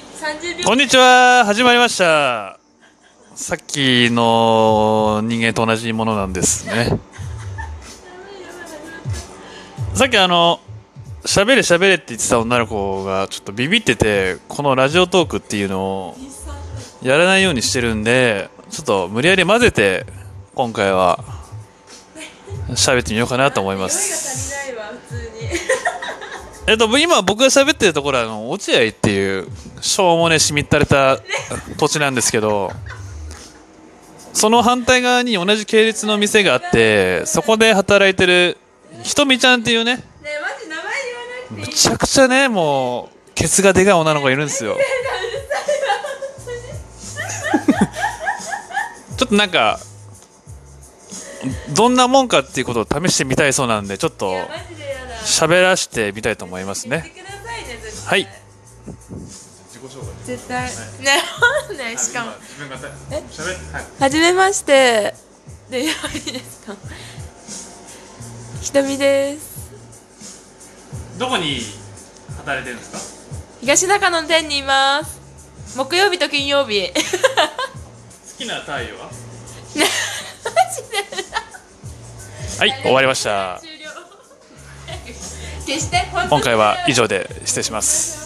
30秒。こんにちは。始まりました。さっきの人間と同じものなんですね。さっきあの喋れ喋れって言ってた女の子がちょっとビビっててこのラジオトークっていうのをやらないようにしてるんでちょっと無理やり混ぜて今回は喋ってみようかなと思います えっと、今僕が喋ってるところはあの落合っていうしょうもねしみったれた土地なんですけどその反対側に同じ系列の店があってそこで働いてるひとみちゃんっていうねねえマジ名前言わなくていいむちゃくちゃねもうケツがでかい女の子がいるんですよ。ちょっとなんかどんなもんかっていうことを試してみたいそうなんでちょっと喋らせてみたいと思いますね。はい。絶対。ねね。しかも。えはい。はじめまして。でいいですか？ひとみです。どこに働いてるんですか東中野の店にいます。木曜日と金曜日。好きな太陽は？ねはい終わりました今回は以上で失礼します。